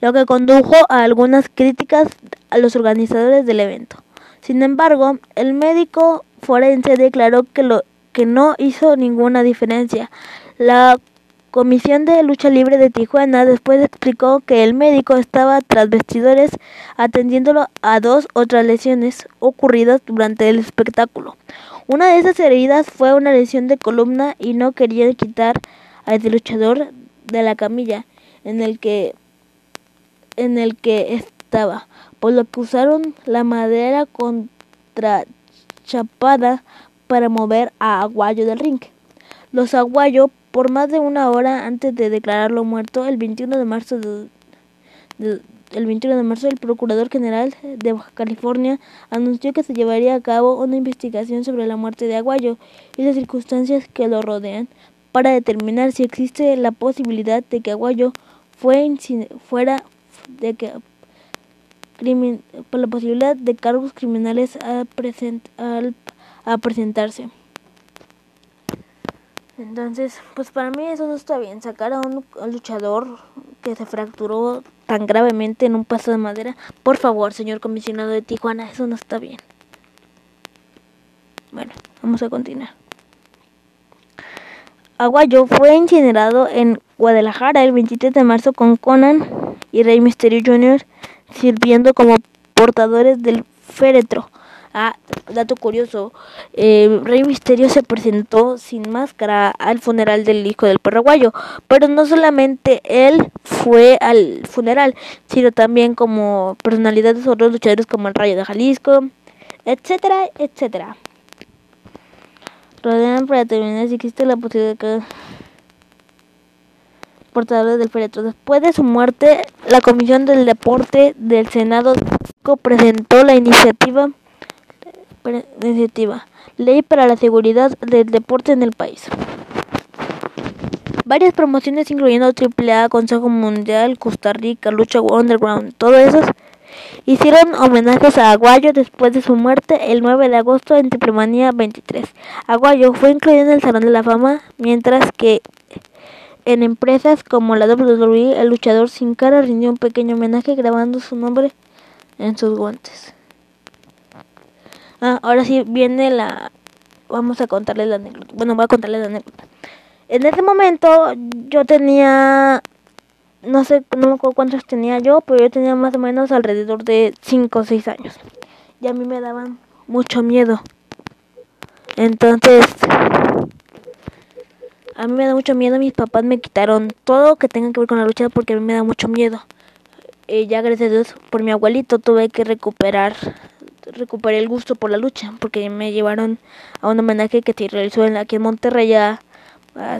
lo que condujo a algunas críticas a los organizadores del evento. Sin embargo, el médico forense declaró que, lo, que no hizo ninguna diferencia. La Comisión de Lucha Libre de Tijuana después explicó que el médico estaba tras vestidores atendiéndolo a dos otras lesiones ocurridas durante el espectáculo. Una de esas heridas fue una lesión de columna y no querían quitar a luchador de la camilla en el que en el que estaba, por lo que usaron la madera contrachapada para mover a Aguayo del ring. Los Aguayo, por más de una hora antes de declararlo muerto, el 21 de marzo el 21 de marzo el Procurador General de Baja California anunció que se llevaría a cabo una investigación sobre la muerte de Aguayo y las circunstancias que lo rodean para determinar si existe la posibilidad de que Aguayo fue fuera de que la posibilidad de cargos criminales a, a presentarse. Entonces, pues para mí eso no está bien. Sacar a un luchador que se fracturó tan gravemente en un paso de madera. Por favor, señor comisionado de Tijuana, eso no está bien. Bueno, vamos a continuar. Aguayo fue incinerado en Guadalajara el 23 de marzo con Conan y Rey Mysterio Jr. sirviendo como portadores del féretro. Ah, dato curioso, eh, Rey Misterio se presentó sin máscara al funeral del hijo del paraguayo, pero no solamente él fue al funeral, sino también como personalidades de otros luchadores como el Rayo de Jalisco, etcétera, etcétera rodean para determinar si existe la posibilidad de que portadores del féretro. Después de su muerte, la Comisión del Deporte del Senado presentó la iniciativa, iniciativa Ley para la Seguridad del Deporte en el país. Varias promociones incluyendo AAA, Consejo Mundial, Costa Rica, Lucha Underground, todo eso Hicieron homenajes a Aguayo después de su muerte el 9 de agosto en Triplemanía 23. Aguayo fue incluido en el Salón de la Fama, mientras que en empresas como la WWE, el luchador sin cara rindió un pequeño homenaje grabando su nombre en sus guantes. Ah, ahora sí viene la... Vamos a contarles la anécdota. Bueno, voy a contarles la anécdota. En ese momento yo tenía no sé, no me acuerdo cuántos tenía yo, pero yo tenía más o menos alrededor de 5 o 6 años. Y a mí me daban mucho miedo. Entonces, a mí me da mucho miedo. Mis papás me quitaron todo que tenga que ver con la lucha porque a mí me da mucho miedo. Y ya gracias a Dios, por mi abuelito tuve que recuperar recuperé el gusto por la lucha porque me llevaron a un homenaje que se realizó en, aquí en Monterrey a, a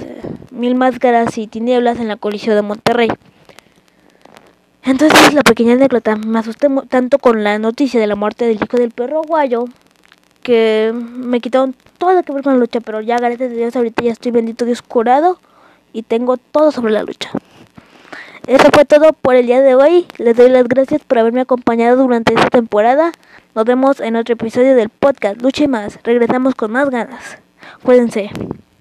Mil Máscaras y Tinieblas en la Coliseo de Monterrey. Entonces la pequeña anécdota me asusté tanto con la noticia de la muerte del hijo del perro guayo que me quitaron todo lo que ver con la lucha, pero ya gracias a Dios ahorita ya estoy bendito Dios curado y tengo todo sobre la lucha. Eso fue todo por el día de hoy. Les doy las gracias por haberme acompañado durante esta temporada. Nos vemos en otro episodio del podcast Lucha y más. Regresamos con más ganas. Cuídense.